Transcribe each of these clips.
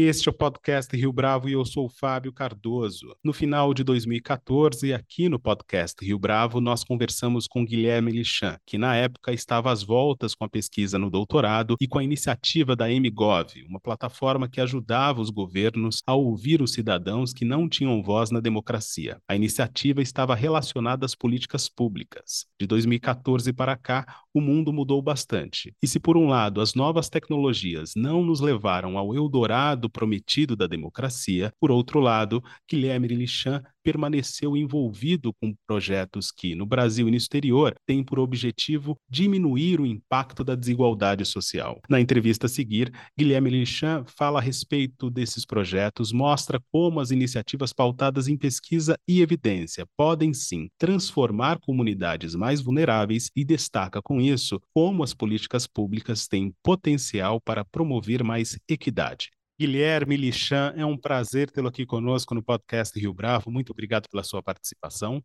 Este é o podcast Rio Bravo e eu sou o Fábio Cardoso. No final de 2014, aqui no podcast Rio Bravo, nós conversamos com Guilherme Lichan, que na época estava às voltas com a pesquisa no doutorado e com a iniciativa da MGov, uma plataforma que ajudava os governos a ouvir os cidadãos que não tinham voz na democracia. A iniciativa estava relacionada às políticas públicas. De 2014 para cá, o mundo mudou bastante. E se por um lado as novas tecnologias não nos levaram ao Eldorado prometido da democracia, por outro lado, Guilherme Lichan permaneceu envolvido com projetos que, no Brasil e no exterior, têm por objetivo diminuir o impacto da desigualdade social. Na entrevista a seguir, Guilherme Lichan fala a respeito desses projetos, mostra como as iniciativas pautadas em pesquisa e evidência podem sim transformar comunidades mais vulneráveis e destaca com isso como as políticas públicas têm potencial para promover mais equidade. Guilherme Lichan, é um prazer tê-lo aqui conosco no podcast Rio Bravo. Muito obrigado pela sua participação.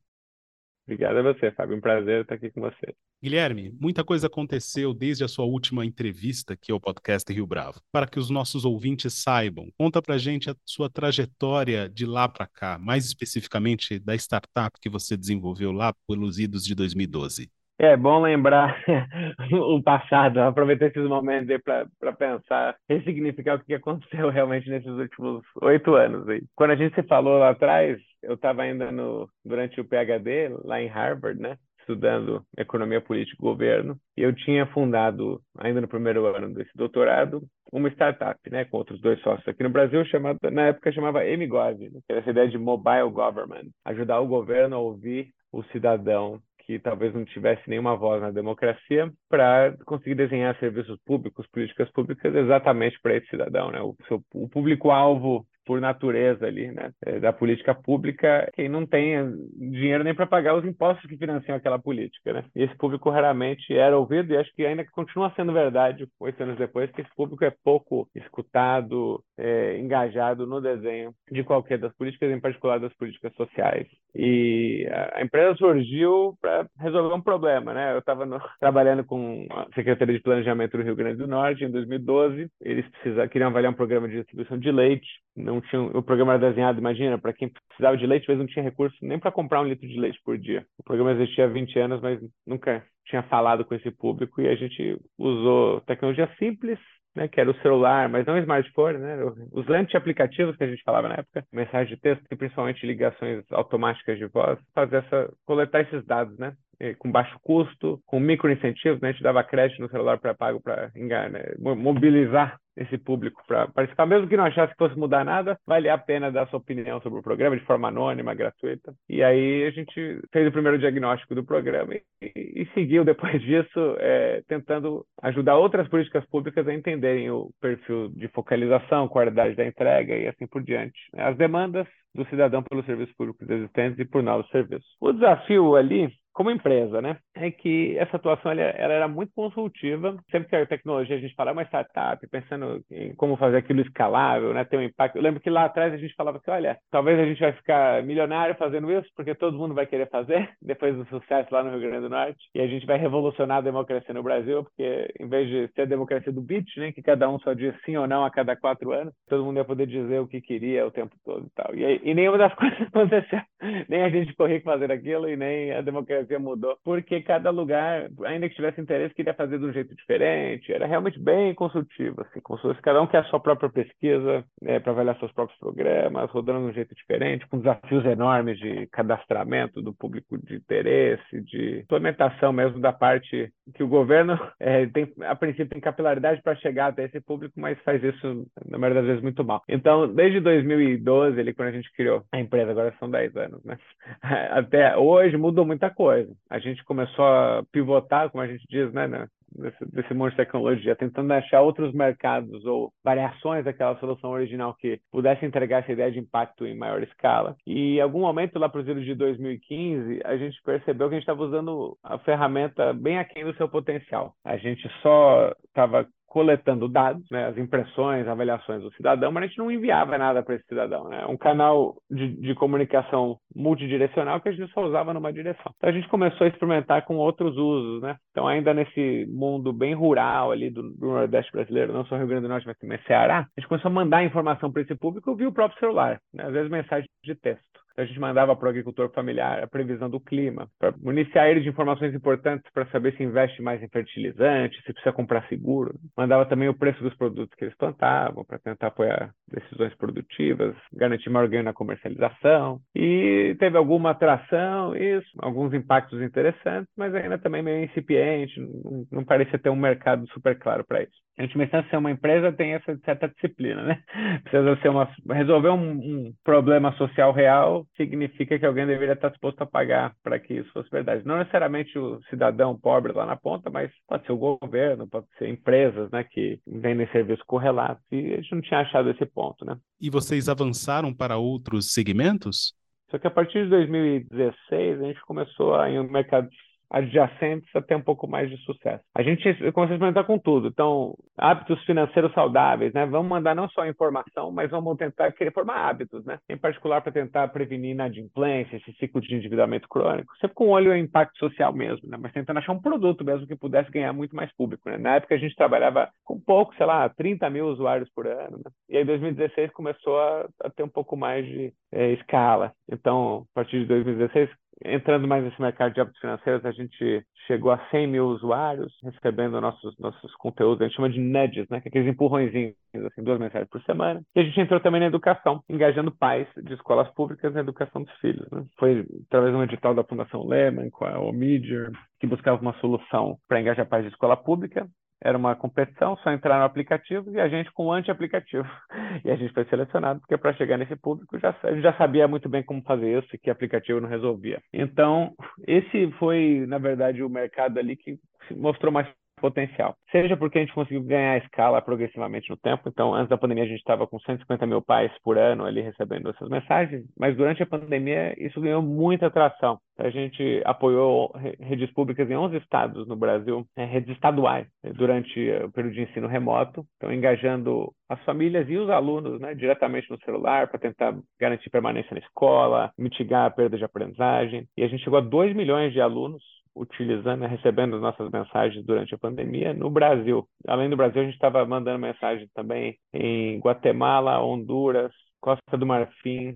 Obrigado a você, Fábio. Um prazer estar aqui com você. Guilherme, muita coisa aconteceu desde a sua última entrevista aqui ao podcast Rio Bravo. Para que os nossos ouvintes saibam, conta pra gente a sua trajetória de lá para cá, mais especificamente da startup que você desenvolveu lá pelos idos de 2012. É bom lembrar o passado, aproveitar esses momentos aí para pensar, ressignificar o que aconteceu realmente nesses últimos oito anos. Aí. Quando a gente se falou lá atrás, eu estava ainda no, durante o PhD lá em Harvard, né? estudando economia política e governo, e eu tinha fundado, ainda no primeiro ano desse doutorado, uma startup, né, com outros dois sócios aqui no Brasil, chamada, na época chamava MGov, né, que era essa ideia de mobile government, ajudar o governo a ouvir o cidadão que talvez não tivesse nenhuma voz na democracia para conseguir desenhar serviços públicos, políticas públicas exatamente para esse cidadão, né? O, o público-alvo por natureza ali, né, é, da política pública, quem não tem dinheiro nem para pagar os impostos que financiam aquela política, né? E esse público raramente era ouvido e acho que ainda continua sendo verdade oito anos depois que esse público é pouco escutado, é, engajado no desenho de qualquer das políticas, em particular das políticas sociais. E a empresa surgiu para resolver um problema, né? Eu estava trabalhando com a Secretaria de Planejamento do Rio Grande do Norte em 2012. Eles precisa, queriam avaliar um programa de distribuição de leite não tinha o programa era desenhado, imagina, para quem precisava de leite, vezes não tinha recurso nem para comprar um litro de leite por dia. O programa existia há 20 anos, mas nunca tinha falado com esse público e a gente usou tecnologia simples, né, que era o celular, mas não smartphone, né, os anti-aplicativos que a gente falava na época, mensagem de texto e principalmente ligações automáticas de voz, fazer essa coletar esses dados, né, com baixo custo, com micro incentivos, né, a gente dava crédito no celular pré-pago para né, mobilizar esse público para participar, mesmo que não achasse que fosse mudar nada, vale a pena dar sua opinião sobre o programa de forma anônima, gratuita. E aí a gente fez o primeiro diagnóstico do programa e, e, seguiu depois disso, é, tentando ajudar outras políticas públicas a entenderem o perfil de focalização, qualidade da entrega e assim por diante. As demandas do cidadão pelos serviços públicos existentes e por novos serviços. O desafio ali como empresa, né? É que essa atuação ela, ela, era muito consultiva. Sempre que a tecnologia a gente fala é uma startup, pensando em como fazer aquilo escalável, né? Ter um impacto. Eu lembro que lá atrás a gente falava que, olha, talvez a gente vai ficar milionário fazendo isso, porque todo mundo vai querer fazer depois do sucesso lá no Rio Grande do Norte, e a gente vai revolucionar a democracia no Brasil, porque em vez de ser a democracia do bit, né? Que cada um só diz sim ou não a cada quatro anos, todo mundo ia poder dizer o que queria o tempo todo e tal. E, e nenhuma das coisas aconteceu. Nem a gente corria fazer aquilo e nem a democracia democracia mudou, porque cada lugar, ainda que tivesse interesse, queria fazer de um jeito diferente. Era realmente bem consultivo, assim, se cada um quer a sua própria pesquisa né, para avaliar seus próprios programas, rodando de um jeito diferente, com desafios enormes de cadastramento do público de interesse, de implementação mesmo da parte que o governo é, tem, a princípio, tem capilaridade para chegar até esse público, mas faz isso, na maioria das vezes, muito mal. Então, desde 2012, ali, quando a gente criou a empresa, agora são 10 anos, né? Até hoje mudou muita coisa coisa. A gente começou a pivotar, como a gente diz, né, né desse, desse monte de tecnologia, tentando achar outros mercados ou variações daquela solução original que pudesse entregar essa ideia de impacto em maior escala. E em algum momento, lá para os anos de 2015, a gente percebeu que a gente estava usando a ferramenta bem aquém do seu potencial. A gente só estava coletando dados, né, as impressões, avaliações do cidadão, mas a gente não enviava nada para esse cidadão. Né? Um canal de, de, comunicação multidirecional que a gente só usava numa direção. Então a gente começou a experimentar com outros usos. Né? Então, ainda nesse mundo bem rural ali do, do Nordeste brasileiro, não só Rio Grande do Norte, mas também Ceará, a gente começou a mandar informação para esse público via o próprio celular, né? às vezes mensagem de texto. Então, a gente mandava para o agricultor familiar a previsão do clima, para municiar ele de informações importantes para saber se investe mais em fertilizante, se precisa comprar seguro. Mandava também o preço dos produtos que eles plantavam para tentar apoiar decisões produtivas, garantir maior ganho na comercialização. E teve alguma atração, isso, alguns impactos interessantes, mas ainda também meio incipiente, não, não parecia ter um mercado super claro para isso. A gente começando a ser uma empresa tem essa certa disciplina, né? Precisa ser uma resolver um, um, problema social real significa que alguém deveria estar disposto a pagar para que isso fosse verdade. Não necessariamente o cidadão pobre lá na ponta, mas pode ser o governo, pode ser empresas, né, que vendem serviços correlatos. E a gente não tinha achado esse ponto, né? E vocês avançaram para outros segmentos? Só que a partir de 2016 a gente começou a ir no mercado adjacentes a ter um pouco mais de sucesso. A gente começou a experimentar com tudo. Então, hábitos financeiros saudáveis, né? Vamos mandar não só informação, mas vamos tentar querer formar hábitos, né? Em particular para tentar prevenir inadimplência, esse ciclo de endividamento crônico, sempre com olho em impacto social mesmo, né? Mas tentando achar um produto mesmo que pudesse ganhar muito mais público, né? Na época a gente trabalhava com pouco, sei lá, 30 mil usuários por ano, né? E aí 2016 começou a, a ter um pouco mais de é, escala. Então, a partir de 2016 entrando mais nesse mercado de hábitos financeiros, a gente chegou a 100 mil usuários recebendo nossos, nossos conteúdos, a gente chama de nudges, né? É aqueles empurrõezinhos, assim, duas mensagens por semana. E a gente entrou também na educação, engajando pais de escolas públicas na educação dos filhos, né? Foi através de um edital da Fundação Lehman, com a Omidyar, que buscava uma solução para engajar pais de escola pública era uma competição, só entrar no aplicativo e a gente com o anti-aplicativo. E a gente foi selecionado porque para chegar nesse público já, já sabia muito bem como fazer isso e que aplicativo não resolvia. Então, esse foi, na verdade, o mercado ali que mostrou mais potencial. Seja porque a gente conseguiu ganhar escala progressivamente no tempo. Então, antes da pandemia, a gente estava com 150 mil pais por ano ali recebendo essas mensagens, mas durante a pandemia isso ganhou muita atração. A gente apoiou redes públicas em 11 estados no Brasil, né, redes estaduais, né, durante o período de ensino remoto, então engajando as famílias e os alunos né, diretamente no celular para tentar garantir permanência na escola, mitigar a perda de aprendizagem. E a gente chegou a 2 milhões de alunos utilizando, né, recebendo nossas mensagens durante a pandemia no Brasil. Além do Brasil, a gente estava mandando mensagem também em Guatemala, Honduras, Costa do Marfim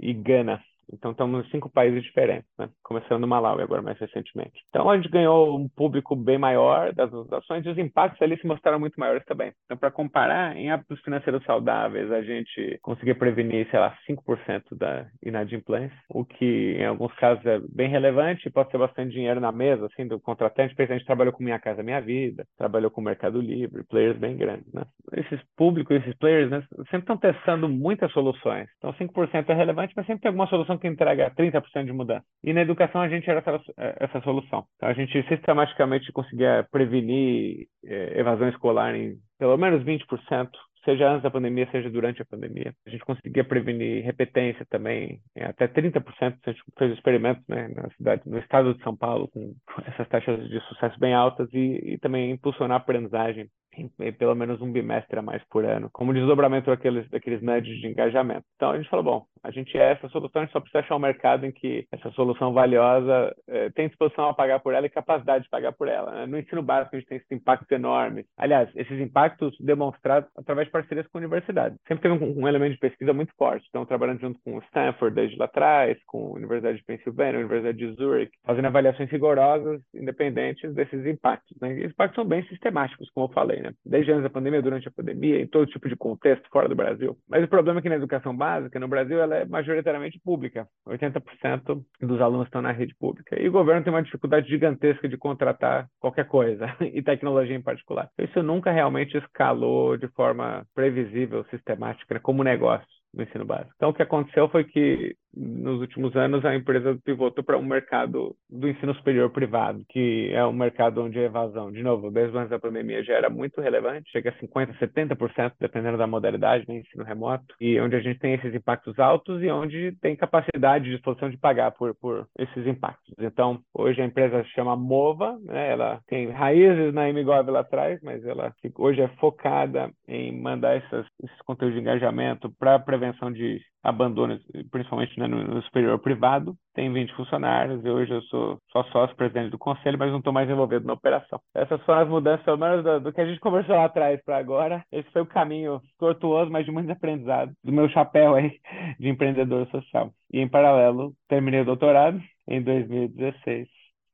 e Gana. Então estamos em cinco países diferentes, né? começando no Malawi agora mais recentemente. Então a gente ganhou um público bem maior das ações e os impactos ali se mostraram muito maiores também. Então para comparar, em hábitos financeiros saudáveis a gente conseguia prevenir, sei lá, 5% da inadimplência, o que em alguns casos é bem relevante, pode ser bastante dinheiro na mesa, assim, do contratante, porque a gente trabalhou com Minha Casa Minha Vida, trabalhou com Mercado Livre, players bem grandes, né? Esses públicos, esses players, né, sempre estão testando muitas soluções. Então 5% é relevante, mas sempre tem alguma solução que entrega 30% de mudança. E na educação a gente era essa, essa solução. Então, a gente sistematicamente conseguia prevenir eh, evasão escolar em pelo menos 20%, seja antes da pandemia, seja durante a pandemia. A gente conseguia prevenir repetência também, até 30%. A gente fez experimentos né, na cidade, no estado de São Paulo, com essas taxas de sucesso bem altas e, e também impulsionar a aprendizagem em pelo menos um bimestre a mais por ano, como desdobramento daqueles, daqueles médios de engajamento. Então a gente falou, bom, a gente é essa solução, a gente só precisa achar um mercado em que essa solução valiosa eh, tem disposição a pagar por ela e capacidade de pagar por ela. Né? No ensino básico a gente tem esse impacto enorme. Aliás, esses impactos demonstrados através de parcerias com universidades. Sempre teve um, um elemento de pesquisa muito forte. Então, trabalhando junto com o Stanford desde lá atrás, com a Universidade de Pensilvânia, Universidade de Zurich, fazendo avaliações rigorosas, independentes desses impactos. Né? E os impactos são bem sistemáticos, como eu falei, né? Desde antes da pandemia, durante a pandemia, em todo tipo de contexto fora do Brasil. Mas o problema é que na educação básica, no Brasil, ela é majoritariamente pública. 80% dos alunos estão na rede pública. E o governo tem uma dificuldade gigantesca de contratar qualquer coisa, e tecnologia em particular. Isso nunca realmente escalou de forma previsível, sistemática, né, como negócio no ensino básico. Então, o que aconteceu foi que nos últimos anos a empresa pivotou para um mercado do ensino superior privado, que é um mercado onde a evasão, de novo, desde antes da pandemia já era muito relevante, chega a 50%, 70%, dependendo da modalidade, né, ensino remoto, e onde a gente tem esses impactos altos e onde tem capacidade de disposição de pagar por, por esses impactos. Então, hoje a empresa se chama Mova, né, ela tem raízes na MGov lá atrás, mas ela hoje é focada em mandar essas, esses conteúdos de engajamento para prevenção de abandono, principalmente né, no, superior privado. Tem 20 funcionários e hoje eu sou só sócio presidente do conselho, mas não estou mais envolvido na operação. Essas foram as mudanças, pelo menos do, do que a gente conversou lá atrás para agora. Esse foi o caminho tortuoso, mas de muito aprendizado, do meu chapéu aí de empreendedor social. E em paralelo, terminei o doutorado em 2016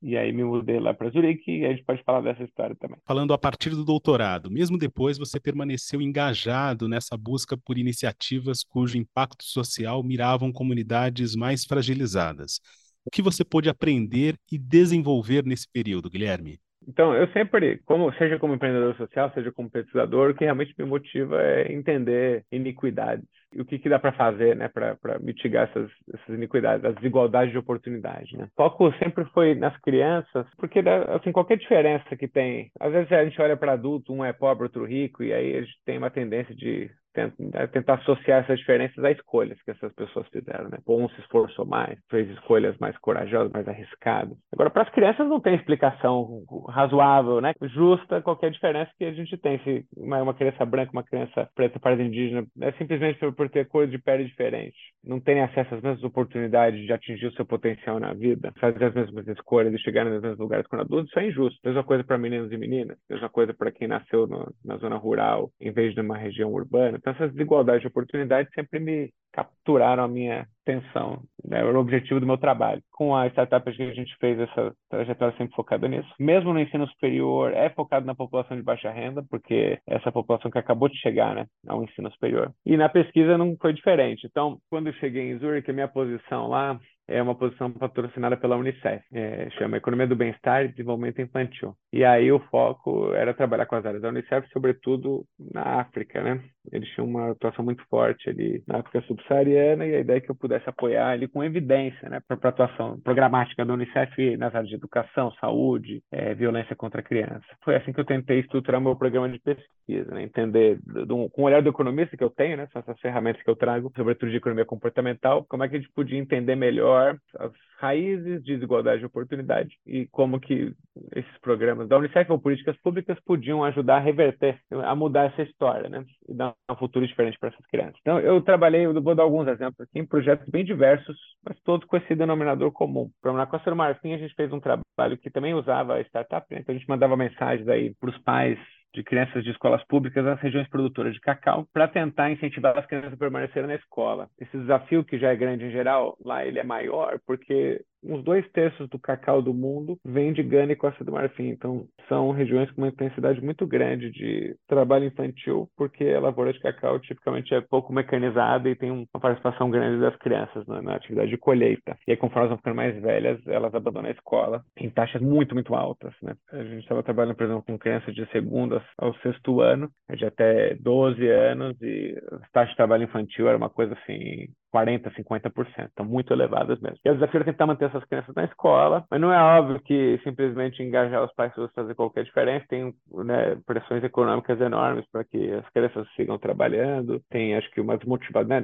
e aí me mudei lá para Zurique e a gente pode falar dessa história também. Falando a partir do doutorado, mesmo depois você permaneceu engajado nessa busca por iniciativas cujo impacto social miravam comunidades mais fragilizadas. O que você pôde aprender e desenvolver nesse período, Guilherme? Então, eu sempre, como, seja como empreendedor social, seja como pesquisador, o que realmente me motiva é entender iniquidades e o que, que dá para fazer né, para mitigar essas, essas iniquidades, as desigualdades de oportunidade. Né? O foco sempre foi nas crianças, porque assim, qualquer diferença que tem, às vezes a gente olha para adulto, um é pobre, outro rico, e aí a gente tem uma tendência de né, tentar associar essas diferenças a escolhas que essas pessoas fizeram, né? Um se esforçou mais, fez escolhas mais corajosas, mais arriscadas. Agora, para as crianças não tem explicação razoável, né? Justa qualquer diferença que a gente tem. Se uma, criança branca, uma criança preta, para indígena, é simplesmente por, por ter cor de pele diferente. Não tem acesso às mesmas oportunidades de atingir o seu potencial na vida, fazer as mesmas escolhas e chegar nos mesmos lugares quando adultos, isso é injusto. Mesma coisa para meninos e meninas, mesma coisa para quem nasceu no, na zona rural em vez de uma região urbana. Então, essas desigualdades de oportunidade sempre me capturaram a minha atenção, né? era o objetivo do meu trabalho. Com a startup que a gente fez essa trajetória sempre focada nisso. Mesmo no ensino superior, é focado na população de baixa renda, porque essa população que acabou de chegar né, ao ensino superior. E na pesquisa não foi diferente. Então, quando eu cheguei em Zurich, a minha posição lá é uma posição patrocinada pela Unicef, é, chama Economia do Bem-Estar e Desenvolvimento Infantil. E aí o foco era trabalhar com as áreas da Unicef, sobretudo na África, né? Eles tinham uma atuação muito forte ali na África subsaariana e a ideia é que eu pudesse apoiar ele com evidência, né, para a atuação programática da Unicef nas áreas de educação, saúde, é, violência contra a criança. Foi assim que eu tentei estruturar meu programa de pesquisa, né? entender do, com o olhar do economista que eu tenho, né, essas ferramentas que eu trago, sobretudo de economia comportamental, como é que a gente podia entender melhor as raízes de desigualdade de oportunidade e como que esses programas da Unicef ou políticas públicas podiam ajudar a reverter, a mudar essa história, né? E dar um futuro diferente para essas crianças. Então, eu trabalhei, eu vou dar alguns exemplos aqui, em projetos bem diversos, mas todos com esse denominador comum. Na Costa do Marfim, a gente fez um trabalho que também usava startup, né? então a gente mandava mensagens aí para os pais de crianças de escolas públicas nas regiões produtoras de cacau para tentar incentivar as crianças a permanecerem na escola. Esse desafio, que já é grande em geral, lá ele é maior porque uns dois terços do cacau do mundo vem de Gana e Costa do Marfim. Então, são regiões com uma intensidade muito grande de trabalho infantil, porque a lavoura de cacau tipicamente é pouco mecanizada e tem uma participação grande das crianças na, na atividade de colheita. E aí, conforme elas vão ficando mais velhas, elas abandonam a escola em taxas muito, muito altas. Né? A gente estava trabalhando, por exemplo, com crianças de segundo ao sexto ano, de até 12 anos, e as taxas de trabalho infantil era uma coisa assim 40%, 50%, estão muito elevadas mesmo. E o desafio é tentar manter essas crianças na escola, mas não é óbvio que simplesmente engajar os pais vai fazer qualquer diferença, tem né, pressões econômicas enormes para que as crianças sigam trabalhando, tem acho que uma né,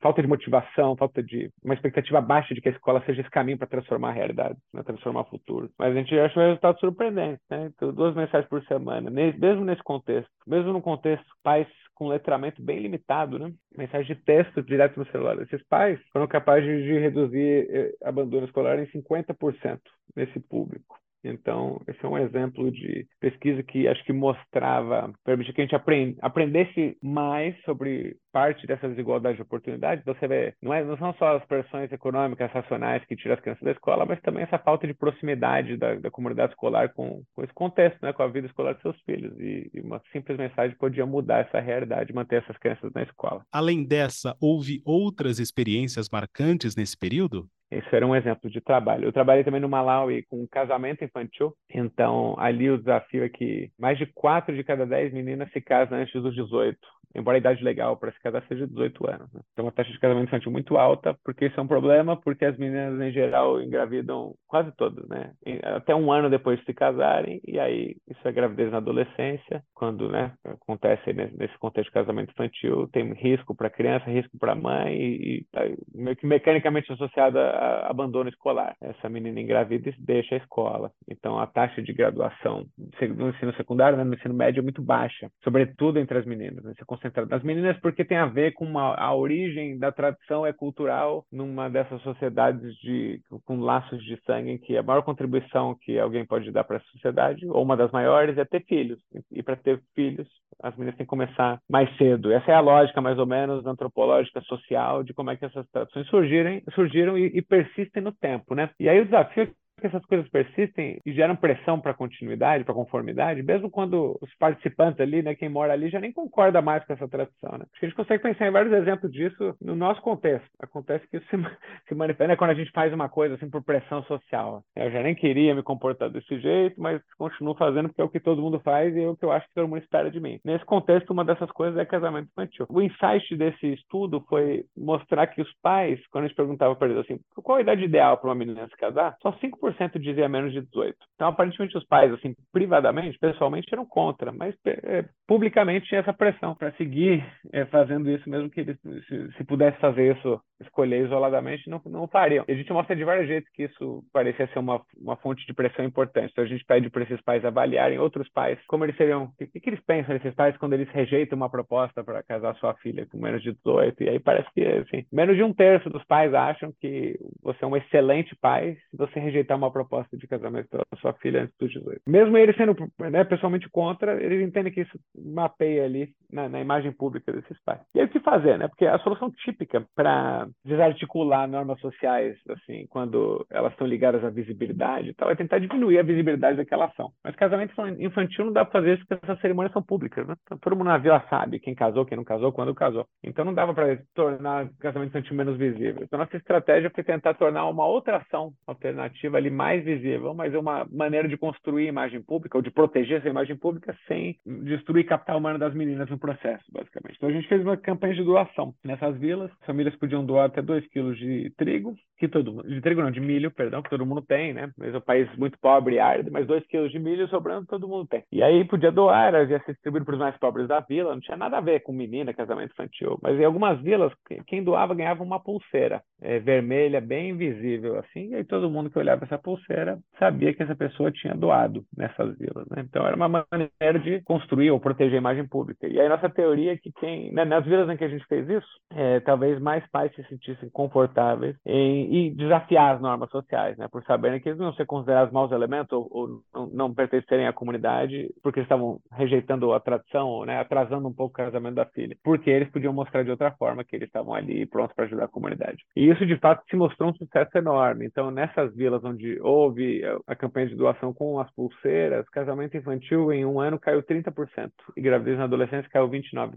falta de motivação, falta de uma expectativa baixa de que a escola seja esse caminho para transformar a realidade, né, transformar o futuro. Mas a gente acha um resultado surpreendente, né? Então, duas mensagens por semana, mesmo nesse contexto, mesmo no contexto pais com letramento bem limitado, né? Mensagem de texto direto no celular. Esses pais foram capazes de reduzir eh, abandono escolar em 50% nesse público. Então, esse é um exemplo de pesquisa que acho que mostrava, permitia que a gente aprendesse mais sobre parte dessa desigualdade de oportunidades. Você vê, não, é, não são só as pressões econômicas racionais que tiram as crianças da escola, mas também essa falta de proximidade da, da comunidade escolar com, com esse contexto, né, com a vida escolar de seus filhos. E, e uma simples mensagem podia mudar essa realidade, manter essas crianças na escola. Além dessa, houve outras experiências marcantes nesse período? Esse era um exemplo de trabalho. Eu trabalhei também no Malawi com casamento infantil. Então, ali o desafio é que mais de quatro de cada dez meninas se casam antes dos 18 embora a idade legal para se casar seja 18 anos. Né? Então, uma taxa de casamento infantil muito alta, porque isso é um problema, porque as meninas, em geral, engravidam quase todas, né? Até um ano depois de se casarem, e aí isso é gravidez na adolescência, quando né, acontece nesse contexto de casamento infantil, tem risco para a criança, risco para a mãe, e, meio que mecanicamente associado a abandono escolar. Essa menina engravida deixa a escola. Então, a taxa de graduação no ensino secundário, né, no ensino médio, é muito baixa, sobretudo entre as meninas. Né? Se concentrado nas meninas porque tem a ver com uma, a origem da tradição é cultural numa dessas sociedades de, com laços de sangue, em que a maior contribuição que alguém pode dar para a sociedade, ou uma das maiores, é ter filhos. E para ter filhos, as meninas têm que começar mais cedo. Essa é a lógica, mais ou menos, antropológica, social, de como é que essas tradições surgirem, surgiram e, e persistem no tempo, né? E aí o desafio que essas coisas persistem e geram pressão para continuidade, para conformidade, mesmo quando os participantes ali, né, quem mora ali, já nem concorda mais com essa tradição, né? a gente consegue pensar em vários exemplos disso no nosso contexto. Acontece que isso se, se manifesta né, quando a gente faz uma coisa assim por pressão social. Eu já nem queria me comportar desse jeito, mas continuo fazendo porque é o que todo mundo faz e é o que eu acho que todo mundo espera de mim. Nesse contexto, uma dessas coisas é casamento infantil. O insight desse estudo foi mostrar que os pais, quando a gente perguntava para eles assim, qual a idade ideal para uma menina se casar, só 5% 100% dizia menos de 18. Então, aparentemente, os pais, assim, privadamente, pessoalmente, eram contra, mas é, publicamente tinha essa pressão para seguir é, fazendo isso, mesmo que eles, se, se, pudesse fazer isso, escolher isoladamente, não, não fariam. E a gente mostra de vários jeitos que isso parecia ser uma, uma fonte de pressão importante. Então, a gente pede para esses pais avaliarem outros pais, como eles seriam, o que, que eles pensam, esses pais, quando eles rejeitam uma proposta para casar sua filha com menos de 18. E aí parece que, assim, menos de um terço dos pais acham que você é um excelente pai se você rejeitar uma proposta de casamento pela sua filha antes dos 18. Mesmo eles sendo né, pessoalmente contra, eles entendem que isso mapeia ali na, na, imagem pública desses pais. E aí o que fazer, né? Porque a solução típica para desarticular normas sociais, assim, quando elas estão ligadas à visibilidade, tal, é tentar diminuir a visibilidade daquela ação. Mas casamento infantil não dá para fazer isso porque essas cerimônias são públicas, né? Então, todo mundo na vila sabe quem casou, quem não casou, quando casou. Então não dava para tornar casamento infantil menos visível. Então nossa estratégia foi tentar tornar uma outra ação alternativa ali mais visível, mas é uma maneira de construir imagem pública ou de proteger essa imagem pública sem destruir capital humano das meninas no processo, basicamente. Então a gente fez uma campanha de doação. Nessas vilas, famílias podiam doar até 2 quilos de trigo, que todo mundo, de trigo não, de milho, perdão, que todo mundo tem, né? Mas é um país muito pobre e árido, mas 2 quilos de milho sobrando todo mundo tem. E aí podia doar, ia ser distribuído para os mais pobres da vila, não tinha nada a ver com menina, casamento infantil. Mas em algumas vilas, quem doava ganhava uma pulseira é, vermelha, bem visível, assim, e aí todo mundo que olhava essa pulseira sabia que essa pessoa tinha doado nessas vilas, né? Então era uma maneira de construir ou proteger a imagem pública. E aí nossa teoria é que quem, né, nas vilas em que a gente fez isso, é, talvez mais pais se sentissem confortáveis em, em desafiar as normas sociais, né? Por saberem que eles não ser considerados maus elementos ou, ou não, não, pertencerem à comunidade porque estavam rejeitando a tradição, né? Atrasando um pouco o casamento da filha. Porque eles podiam mostrar de outra forma que eles estavam ali prontos para ajudar a comunidade. E isso, de fato, se mostrou um sucesso enorme. Então, nessas vilas onde houve a campanha de doação com as pulseiras, casamento infantil em um ano caiu 30% e gravidez na adolescência caiu 29%.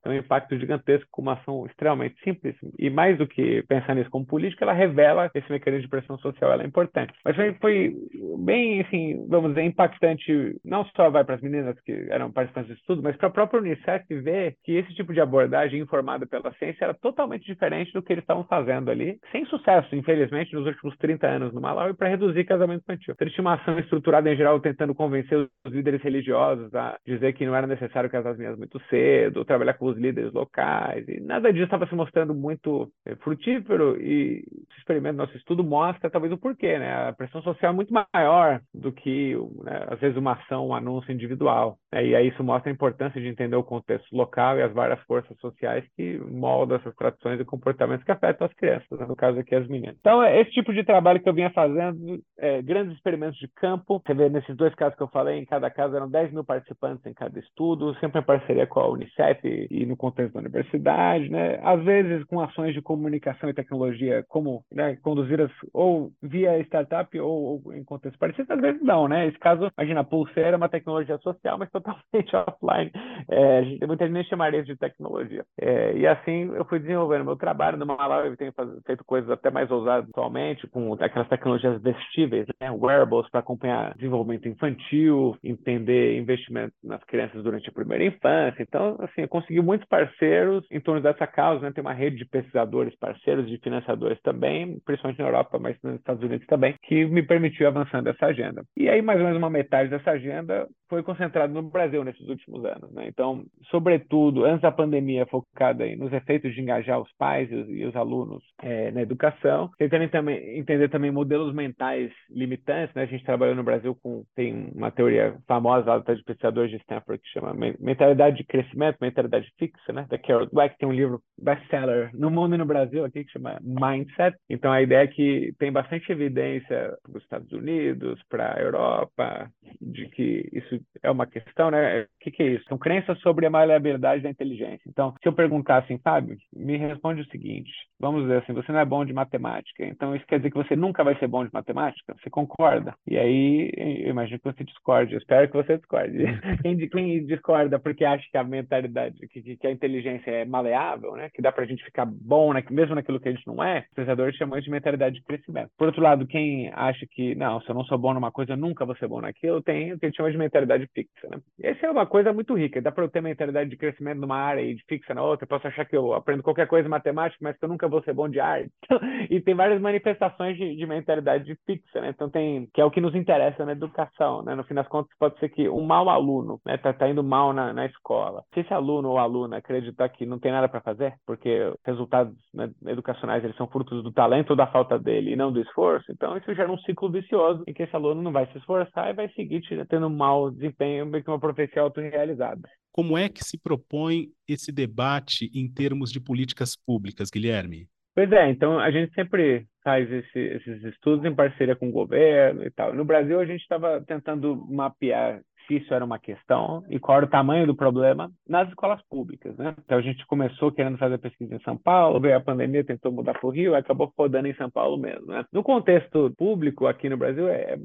Então, um impacto gigantesco com uma ação extremamente simples. E mais do que pensar nisso como política, ela revela esse mecanismo de pressão social, ela é importante. Mas foi, foi bem, assim, vamos dizer, impactante, não só vai para as meninas que eram participantes do estudo, mas para a própria Unicef ver que esse tipo de abordagem informada pela ciência era totalmente diferente do que eles estavam fazendo ali, sem sucesso, infelizmente, nos últimos 30 anos no Malawi, para reduzir casamento infantil. Então, eles uma ação estruturada, em geral, tentando convencer os líderes religiosos a dizer que não era necessário casar as meninas muito cedo, trabalhar com os líderes locais, e nada disso estava se mostrando muito é, frutífero, e esse experimento, nosso estudo, mostra talvez o porquê, né? A pressão social é muito maior do que, né, às vezes, uma ação, um anúncio individual. Né? E aí isso mostra a importância de entender o contexto local e as várias forças sociais que moldam essas tradições e comportamentos que afetam as crianças, né? no caso aqui as meninas. Então, é esse tipo de trabalho que eu vinha fazendo, é, grandes experimentos de campo. Você vê nesses dois casos que eu falei, em cada caso eram 10 mil participantes em cada estudo, sempre em parceria com a Unicef e no contexto da universidade, né? Às vezes com ações de comunicação e tecnologia, como né, conduzidas ou via startup ou, ou em contexto parecido, às vezes não, né? Esse caso, imagina, a pulseira é uma tecnologia social, mas totalmente offline. É, muita gente nem chamaria isso de tecnologia. É, e assim eu fui desenvolvendo meu trabalho no Malawi, tenho feito coisas até mais ousadas atualmente, com aquelas tecnologias vestíveis, né? wearables, para acompanhar desenvolvimento infantil, entender investimento nas crianças durante a primeira infância. Então, assim, eu consegui muitos parceiros em torno dessa causa, né? Tem uma rede de pesquisadores parceiros, de financiadores também, principalmente na Europa, mas nos Estados Unidos também, que me permitiu avançar nessa agenda. E aí, mais ou menos uma metade dessa agenda foi concentrada no Brasil nesses últimos anos. Né? Então, sobretudo, antes da pandemia, focada nos efeitos de engajar os pais e os, e os alunos é, na educação, tentando também, entender também modelos mentais limitantes. Né? A gente trabalhou no Brasil com, tem uma teoria famosa lá de pesquisadores de Stanford que chama mentalidade de crescimento, mentalidade fixa, né? da Carol Dweck, tem um livro best-seller no mundo e no Brasil aqui que chama Mindset. Então, a ideia é que tem bastante evidência para os Estados Unidos, para a Europa, de que isso é uma questão, né? O que, que, é isso? São crenças sobre a maleabilidade da inteligência. Então, se eu perguntar assim, Fábio, me responde o seguinte: vamos dizer assim, você não é bom de matemática, então isso quer dizer que você nunca vai ser bom de matemática? Você concorda? E aí, eu imagino que você discorde, eu espero que você discorde. Quem, quem discorda porque acha que a mentalidade, que, que a inteligência é maleável, né? Que dá pra gente ficar bom, né? mesmo naquilo que a gente não é, os pensadores chamam isso de mentalidade de crescimento. Por outro lado, quem acha que, não, se eu não sou bom numa coisa, nunca vou ser bom naquilo, tem o que a gente chama de mentalidade fixa, né? Essa é uma coisa muito rica. Dá para eu ter mentalidade de crescimento numa área e de fixa na outra. Eu posso achar que eu aprendo qualquer coisa em matemática, mas que eu nunca vou ser bom de arte. e tem várias manifestações de, de mentalidade fixa, né? Então tem que é o que nos interessa na educação, né? No fim das contas, pode ser que um mau aluno, né, tá, tá indo mal na, na escola. Se esse aluno ou aluna acreditar que não tem nada para fazer, porque resultados né, educacionais eles são frutos do talento ou da falta dele e não do esforço, então isso gera um ciclo vicioso em que esse aluno não vai se esforçar e vai seguir tendo mau desempenho, meio que uma profecia autorrealizada. Como é que se propõe esse debate em termos de políticas públicas, Guilherme? Pois é, então a gente sempre faz esse, esses estudos em parceria com o governo e tal. No Brasil, a gente estava tentando mapear se isso era uma questão e qual era o tamanho do problema nas escolas públicas, né? Então a gente começou querendo fazer pesquisa em São Paulo, veio a pandemia, tentou mudar para o Rio, acabou rodando em São Paulo mesmo, né? No contexto público aqui no Brasil é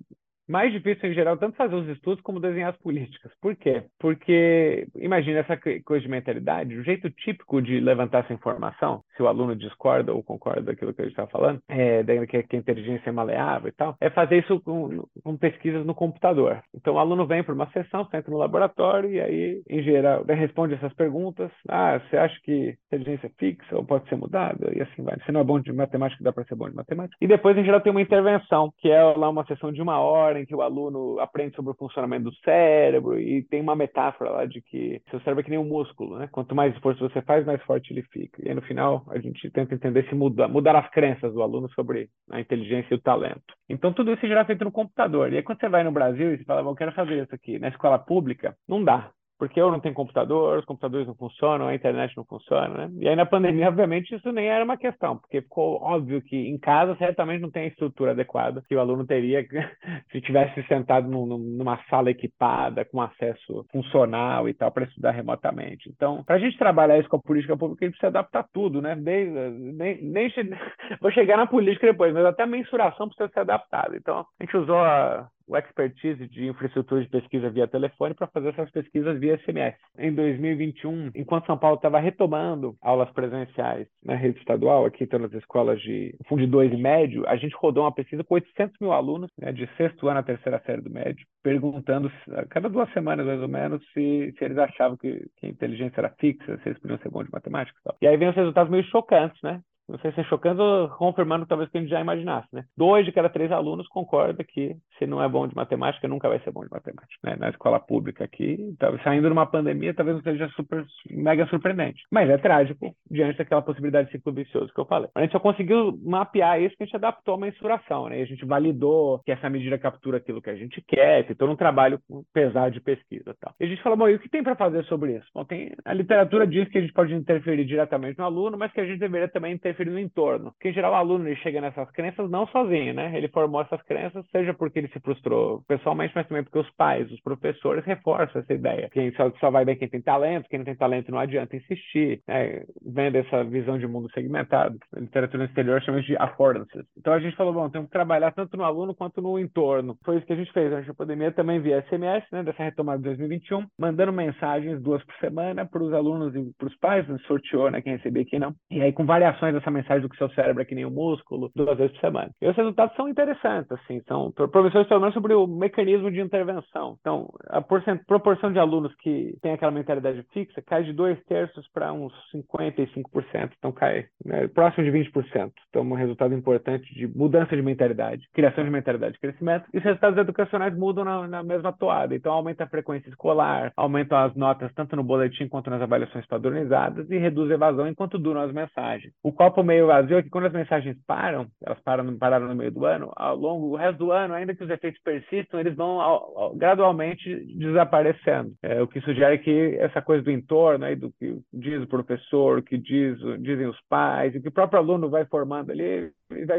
mais difícil em geral tanto fazer os estudos como desenhar as políticas. Por quê? Porque imagina essa coisa de mentalidade, o jeito típico de levantar essa informação, se o aluno discorda ou concorda daquilo que a gente está falando, é, que, que a inteligência é maleável e tal, é fazer isso com, com, pesquisas no computador. Então o aluno vem para uma sessão, senta no laboratório e aí, em geral, responde essas perguntas. Ah, você acha que inteligência é fixa ou pode ser mudada? E assim vai. Se não é bom de matemática, dá para ser bom de matemática. E depois, em geral, tem uma intervenção, que é lá uma sessão de uma hora em que o aluno aprende sobre o funcionamento do cérebro e tem uma metáfora lá de que seu cérebro é que nem um músculo, né? Quanto mais esforço você faz, mais forte ele fica. E aí, no final, a gente tenta entender se mudar, mudar as crenças do aluno sobre a inteligência e o talento. Então, tudo isso já é feito no computador. E aí, quando você vai no Brasil e você fala, eu quero fazer isso aqui na escola pública, não dá porque eu não tenho computador, os computadores não funcionam, a internet não funciona, né? E aí na pandemia, obviamente, isso nem era uma questão, porque ficou óbvio que em casa certamente não tem a estrutura adequada que o aluno teria se tivesse sentado num, numa sala equipada, com acesso funcional e tal, para estudar remotamente. Então, para a gente trabalhar isso com a política pública, a gente precisa adaptar tudo, né? Desde, nem, nem, vou chegar na política depois, mas até a mensuração precisa ser adaptada. Então, a gente usou a o expertise de infraestrutura de pesquisa via telefone para fazer essas pesquisas via SMS. Em 2021, enquanto São Paulo estava retomando aulas presenciais na rede estadual, aqui estão as escolas de fundo 2 e médio, a gente rodou uma pesquisa com 800 mil alunos, né, de sexto ano à terceira série do médio, perguntando a cada duas semanas, mais ou menos, se, se eles achavam que, que, a inteligência era fixa, se eles podiam ser bons de matemática e tal. E aí vem os resultados meio chocantes, né? Não sei se é chocando ou confirmando talvez que a gente já imaginasse, né? Dois de cada três alunos concorda que se não é bom de matemática, nunca vai ser bom de matemática, né? Na escola pública aqui, talvez saindo numa pandemia, talvez não seja super, mega surpreendente. Mas é trágico diante daquela possibilidade de ciclo vicioso que eu falei. A gente só conseguiu mapear isso que a gente adaptou à mensuração, né? E a gente validou que essa medida captura aquilo que a gente quer, tem todo um trabalho pesado de pesquisa e tal. E a gente falou, bom, e o que tem para fazer sobre isso? Bom, tem, a literatura diz que a gente pode interferir diretamente no aluno, mas que a gente deveria também interferir interferir no entorno. Porque, em geral, o aluno chega nessas crenças não sozinho, né? Ele formou essas crenças, seja porque ele se frustrou pessoalmente, mas também porque os pais, os professores reforçam essa ideia. Quem só, só vai bem quem tem talento, quem não tem talento não adianta insistir. Né? Vendo essa visão de mundo segmentado, a literatura exterior chama de affordances. Então, a gente falou, bom, temos que trabalhar tanto no aluno quanto no entorno. Foi isso que a gente fez. A pandemia também via SMS, né, dessa retomada de 2021, mandando mensagens duas por semana para os alunos e para os pais, sorteou, né, quem recebia e quem não. E aí, com variações dessa essa mensagem do que seu cérebro é que nem um músculo, duas vezes por semana. E os resultados são interessantes, assim, são promissores pelo menos sobre o mecanismo de intervenção. Então, a proporção de alunos que tem aquela mentalidade fixa cai de dois terços para uns 55%, então cai né, próximo de 20%. Então, um resultado importante de mudança de mentalidade, criação de mentalidade de crescimento. E os resultados educacionais mudam na, na mesma toada. Então, aumenta a frequência escolar, aumentam as notas tanto no boletim quanto nas avaliações padronizadas e reduz a evasão enquanto duram as mensagens. O copo meio vazio é que quando as mensagens param, elas param, pararam no meio do ano, ao longo, o resto do ano, ainda que os efeitos persistam, eles vão ao, ao, gradualmente desaparecendo. É, o que sugere que essa coisa do entorno, aí, do que diz o professor, o que diz, dizem os pais, e que o próprio aluno vai formando ali,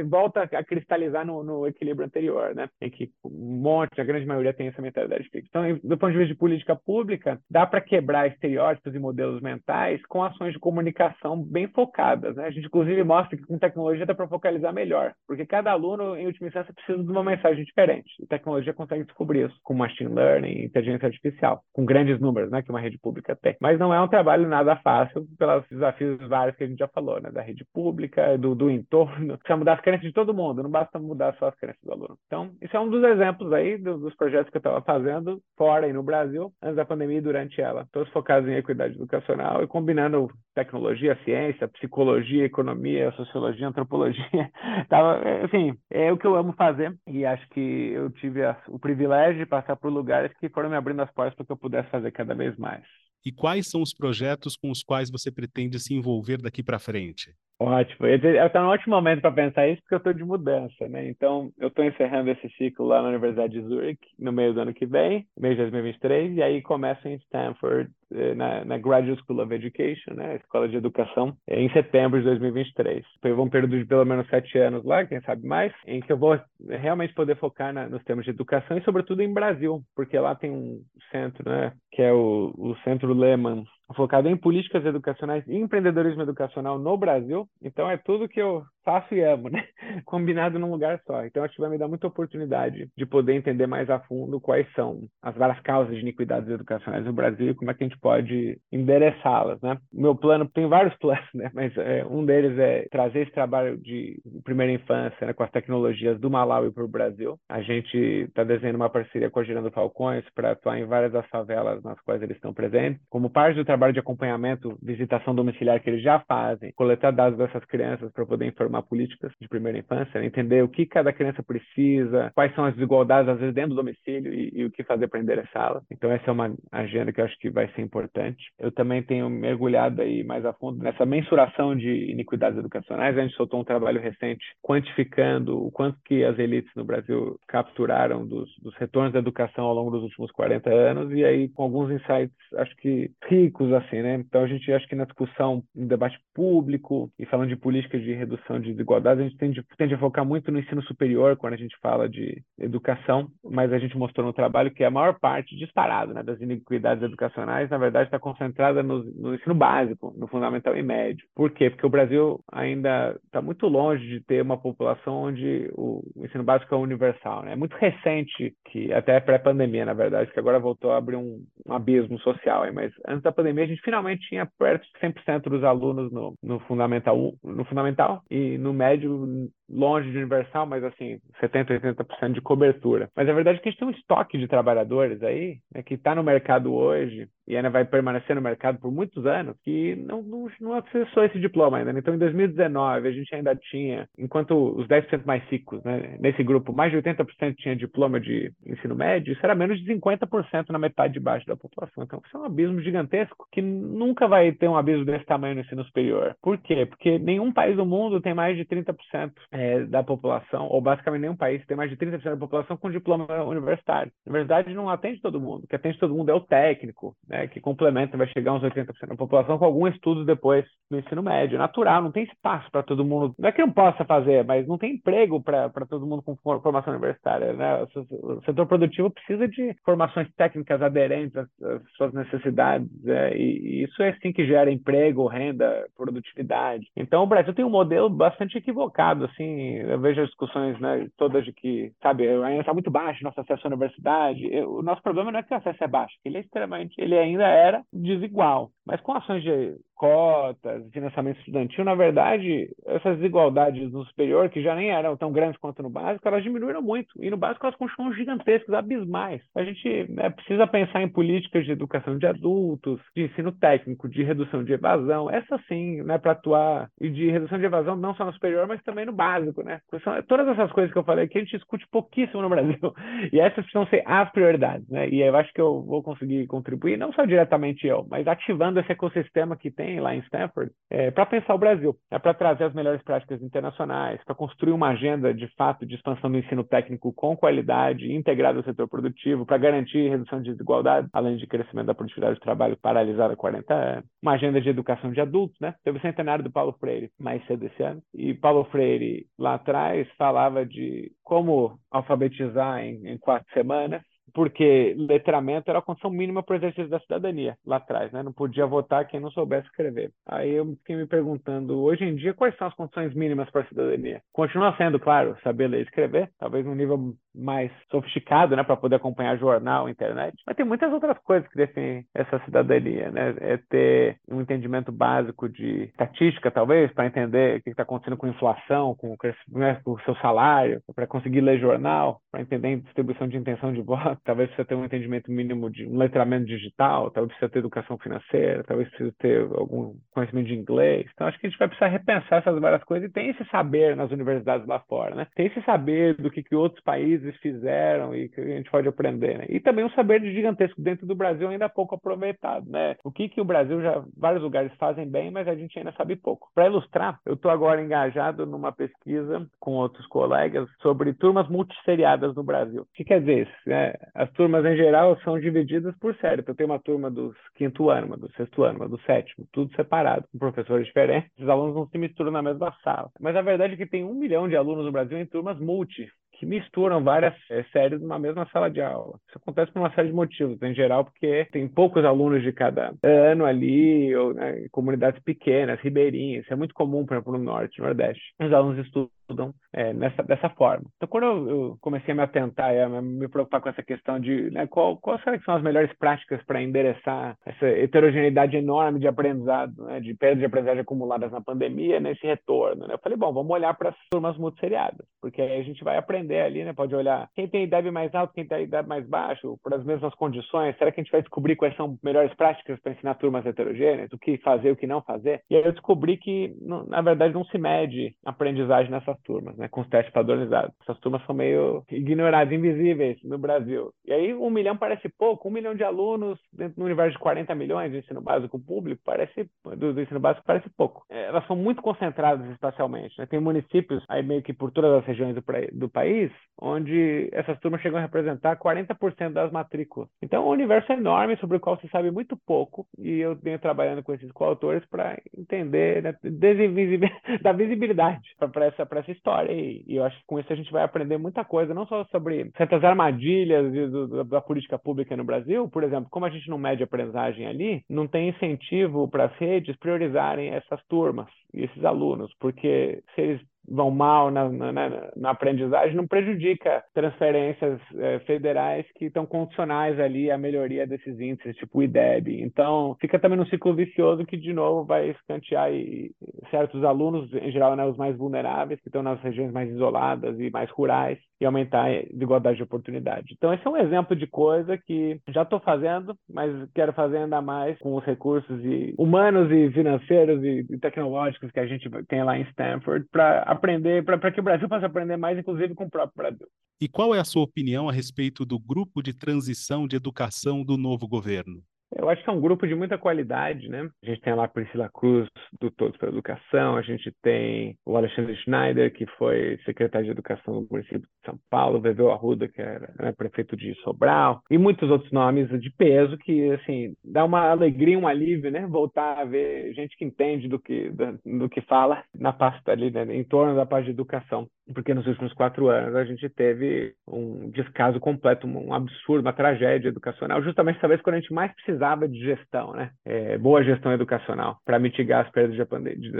volta a cristalizar no, no, equilíbrio anterior, né? Em que um monte, a grande maioria tem essa mentalidade fixa. Então, do ponto de vista de política pública, dá para quebrar estereótipos e modelos mentais com ações de comunicação bem focadas, né? A gente, inclusive, mostra que com tecnologia dá para focalizar melhor, porque cada aluno, em última instância, precisa de uma mensagem diferente. E tecnologia consegue descobrir isso com machine learning, inteligência artificial, com grandes números, né? Que uma rede pública tem. Mas não é um trabalho nada fácil pelos desafios vários que a gente já falou, né? Da rede pública, do, do entorno, mudar as crenças de todo mundo, não basta mudar só as crenças do aluno. Então, isso é um dos exemplos aí do, dos projetos que eu estava fazendo fora e no Brasil, antes da pandemia e durante ela. Todos focados em equidade educacional e combinando tecnologia, ciência, psicologia, economia, sociologia, antropologia. Tava, assim, é o que eu amo fazer e acho que eu tive a, o privilégio de passar por lugares que foram me abrindo as portas para que eu pudesse fazer cada vez mais. E quais são os projetos com os quais você pretende se envolver daqui para frente? Ótimo. Está um ótimo momento para pensar isso, porque eu estou de mudança, né? Então, eu estou encerrando esse ciclo lá na Universidade de Zurich, no meio do ano que vem, mês de 2023, e aí começo em Stanford, eh, na, na Graduate School of Education, né? Escola de Educação, eh, em setembro de 2023. Foi um período de pelo menos sete anos lá, quem sabe mais, em que eu vou realmente poder focar na, nos temas de educação e, sobretudo, em Brasil, porque lá tem um centro, né? Que é o, o Centro Lehman focado em políticas educacionais e empreendedorismo educacional no Brasil. Então é tudo que eu faço e amo, né? Combinado num lugar só. Então acho que vai me dar muita oportunidade de poder entender mais a fundo quais são as várias causas de iniquidades educacionais no Brasil e como é que a gente pode endereçá-las, né? Meu plano tem vários planos, né? Mas é, um deles é trazer esse trabalho de primeira infância, né? Com as tecnologias do Malawi para o Brasil. A gente está desenhando uma parceria com a Girando Falcões para atuar em várias das favelas nas quais eles estão presentes. Como parte do trabalho de acompanhamento, visitação domiciliar que eles já fazem, coletar dados dessas crianças para poder informar formar políticas de primeira infância, entender o que cada criança precisa, quais são as desigualdades, às vezes, dentro do domicílio e, e o que fazer para endereçá-las. Então, essa é uma agenda que eu acho que vai ser importante. Eu também tenho mergulhado aí mais a fundo nessa mensuração de iniquidades educacionais. A gente soltou um trabalho recente quantificando o quanto que as elites no Brasil capturaram dos, dos retornos da educação ao longo dos últimos 40 anos e aí com alguns insights, acho que ricos, assim, né? Então, a gente acho que na discussão, no debate público e falando de políticas de redução de de desigualdade, a gente tende, tende a focar muito no ensino superior quando a gente fala de educação, mas a gente mostrou no trabalho que a maior parte, disparado, né, das iniquidades educacionais, na verdade, está concentrada no, no, ensino básico, no fundamental e médio. Por quê? Porque o Brasil ainda está muito longe de ter uma população onde o, ensino básico é universal. Né? É muito recente, que até pré-pandemia, na verdade, que agora voltou a abrir um, um abismo social. Mas antes da pandemia, a gente finalmente tinha perto de 100% dos alunos no, no fundamental, no fundamental e no médio longe de universal, mas assim, 70%, 80% de cobertura. Mas a verdade é que a gente tem um estoque de trabalhadores aí, né, que está no mercado hoje e ainda vai permanecer no mercado por muitos anos, que não, não, não acessou esse diploma ainda. Né? Então, em 2019, a gente ainda tinha, enquanto os 10% mais ricos, né, nesse grupo, mais de 80% tinha diploma de ensino médio, isso era menos de 50% na metade de baixo da população. Então, isso é um abismo gigantesco que nunca vai ter um abismo desse tamanho no ensino superior. Por quê? Porque nenhum país do mundo tem mais de 30% é, da população, ou basicamente nenhum país tem mais de 30% da população com diploma universitário. A universidade não atende todo mundo, o que atende todo mundo é o técnico, né, que complementa, vai chegar uns 80% da população com algum estudo depois no ensino médio. Natural, não tem espaço para todo mundo. Não é que não possa fazer, mas não tem emprego para todo mundo com formação universitária. Né? O setor produtivo precisa de formações técnicas aderentes às, às suas necessidades, né? e, e isso é assim que gera emprego, renda, produtividade. Então, o Brasil tem um modelo bastante equivocado, assim, eu vejo as discussões, né, todas de que, sabe, ainda está muito baixo nosso acesso à universidade. Eu, o nosso problema não é que o acesso é baixo, ele é extremamente, ele ainda era desigual. Mas com ações de cotas, financiamento estudantil, na verdade, essas desigualdades no superior, que já nem eram tão grandes quanto no básico, elas diminuíram muito. E no básico elas continuam gigantescas, abismais. A gente né, precisa pensar em políticas de educação de adultos, de ensino técnico, de redução de evasão, essa sim, né, para atuar, e de redução de evasão não só no superior, mas também no básico, né? São todas essas coisas que eu falei que a gente discute pouquíssimo no Brasil. E essas precisam ser as prioridades, né? E eu acho que eu vou conseguir contribuir, não só diretamente eu, mas ativando esse ecossistema que tem lá em Stanford, é, para pensar o Brasil, é para trazer as melhores práticas internacionais, para construir uma agenda de fato de expansão do ensino técnico com qualidade, integrado ao setor produtivo, para garantir redução de desigualdade, além de crescimento da produtividade do trabalho paralisada há 40 anos, uma agenda de educação de adultos, né? Teve o centenário do Paulo Freire mais cedo esse ano, e Paulo Freire lá atrás falava de como alfabetizar em, em quatro semanas, porque letramento era a condição mínima para o exercício da cidadania lá atrás, né? Não podia votar quem não soubesse escrever. Aí eu fiquei me perguntando, hoje em dia, quais são as condições mínimas para a cidadania? Continua sendo, claro, saber ler e escrever, talvez num nível mais sofisticado, né, para poder acompanhar jornal, internet. Mas tem muitas outras coisas que definem essa cidadania, né? É ter um entendimento básico de estatística, talvez, para entender o que está acontecendo com inflação, com o, né, com o seu salário, para conseguir ler jornal, para entender a distribuição de intenção de voto. Talvez precisa ter um entendimento mínimo de um letramento digital, talvez precisa ter educação financeira, talvez precisa ter algum conhecimento de inglês. Então, acho que a gente vai precisar repensar essas várias coisas e tem esse saber nas universidades lá fora, né? Tem esse saber do que, que outros países fizeram e que a gente pode aprender, né? E também um saber gigantesco dentro do Brasil ainda pouco aproveitado, né? O que que o Brasil já vários lugares fazem bem, mas a gente ainda sabe pouco. Para ilustrar, eu estou agora engajado numa pesquisa com outros colegas sobre turmas multisseriadas no Brasil. O que quer dizer isso? Né? As turmas em geral são divididas por série. Então, eu tenho uma turma do quinto ano, uma do sexto ano, uma do sétimo, tudo separado, com professores diferentes. Os alunos não se misturam na mesma sala. Mas a verdade é que tem um milhão de alunos no Brasil em turmas multi, que misturam várias é, séries numa mesma sala de aula. Isso acontece por uma série de motivos, em geral, porque tem poucos alunos de cada ano ali, ou né, comunidades pequenas, ribeirinhas. Isso é muito comum, por exemplo, no Norte, Nordeste. Os alunos estudam estudam é, nessa, dessa forma. Então, quando eu, eu, comecei a me atentar e a me preocupar com essa questão de né, qual, quais são as melhores práticas para endereçar essa heterogeneidade enorme de aprendizado, né, de perdas de aprendizagem acumuladas na pandemia, nesse retorno, né? eu falei, bom, vamos olhar para as turmas multisseriadas, porque aí a gente vai aprender ali, né? pode olhar quem tem idade mais alta, quem tem idade mais baixa, por as mesmas condições, será que a gente vai descobrir quais são melhores práticas para ensinar turmas heterogêneas, o que fazer, o que não fazer? E aí eu descobri que, na verdade, não se mede aprendizagem nessas turmas, né, com os testes padronizados. Essas turmas são meio ignoradas, invisíveis no Brasil. E aí um milhão parece pouco, um milhão de alunos dentro do universo de 40 milhões de ensino básico público parece do, do ensino básico parece pouco. É, elas são muito concentradas espacialmente. Né? Tem municípios aí meio que por todas as regiões do, do país onde essas turmas chegam a representar 40% das matrículas. Então, é um universo enorme sobre o qual se sabe muito pouco e eu venho trabalhando com esses coautores para entender, né, dar visibilidade para essa, essa história. E, e, eu acho que com isso a gente vai aprender muita coisa, não só sobre certas armadilhas do, da política pública no Brasil, por exemplo, como a gente não mede aprendizagem ali, não tem incentivo para as redes priorizarem essas turmas e esses alunos, porque se eles vão mal na, na, na, aprendizagem não prejudica transferências é, federais que estão condicionais ali à melhoria desses índices, tipo o IDEB. Então, fica também num ciclo vicioso que, de novo, vai escantear e, certos alunos, em geral, né, os mais vulneráveis, que estão nas regiões mais isoladas e mais rurais, e aumentar a desigualdade de oportunidade. Então, esse é um exemplo de coisa que já estou fazendo, mas quero fazer ainda mais com os recursos e humanos e financeiros e, e tecnológicos que a gente tem lá em Stanford para aprender, para que o Brasil possa aprender mais, inclusive com o próprio Brasil. E qual é a sua opinião a respeito do grupo de transição de educação do novo governo? Eu acho que é um grupo de muita qualidade, né? A gente tem lá a Priscila Cruz, do Todos pela Educação, a gente tem o Alexandre Schneider, que foi secretário de Educação do município de São Paulo, o Veveu Arruda, que era né, prefeito de Sobral, e muitos outros nomes de peso que, assim, dá uma alegria, um alívio, né? Voltar a ver gente que entende do que, do, que fala na pasta ali, né? em torno da parte de educação porque nos últimos quatro anos a gente teve um descaso completo, um absurdo, uma tragédia educacional, justamente talvez quando a gente mais precisava falava de gestão, né? É, boa gestão educacional para mitigar as perdas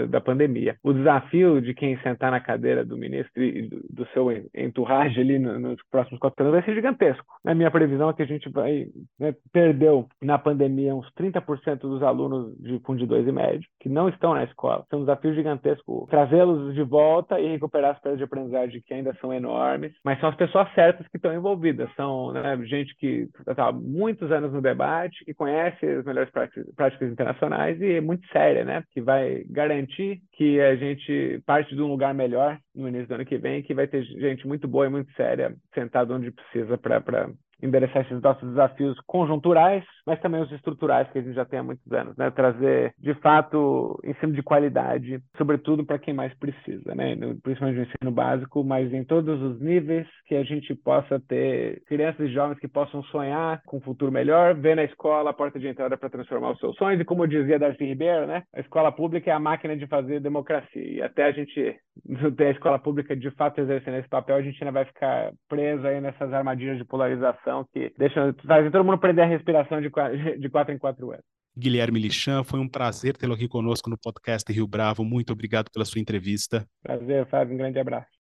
da pandemia. O desafio de quem sentar na cadeira do ministro e do, do seu entourage ali nos próximos quatro anos vai ser gigantesco. A minha previsão é que a gente vai né, perdeu na pandemia uns 30% dos alunos de fundo de e médio que não estão na escola. É um desafio gigantesco trazê-los de volta e recuperar as perdas de aprendizagem que ainda são enormes, mas são as pessoas certas que estão envolvidas. São né, gente que está há muitos anos no debate, que conhece as melhores práticas, práticas internacionais e é muito séria, né? Que vai garantir que a gente parte de um lugar melhor no início do ano que vem, que vai ter gente muito boa e muito séria sentada onde precisa para endereçar esses nossos desafios conjunturais, mas também os estruturais que a gente já tem há muitos anos, né? Trazer, de fato, ensino de qualidade, sobretudo para quem mais precisa, né? Principalmente no ensino básico, mas em todos os níveis, que a gente possa ter crianças e jovens que possam sonhar com um futuro melhor, ver na escola a porta de entrada para transformar os seus sonhos, e como dizia Darcy Ribeiro, né? A escola pública é a máquina de fazer democracia, e até a gente ter a escola pública de fato exercendo esse papel, a gente ainda vai ficar preso aí nessas armadilhas de polarização que deixam fazem todo mundo prender a respiração de quatro, de quatro em quatro anos. Guilherme Lichan, foi um prazer tê-lo aqui conosco no podcast Rio Bravo. Muito obrigado pela sua entrevista. Prazer, Fábio. Um grande abraço.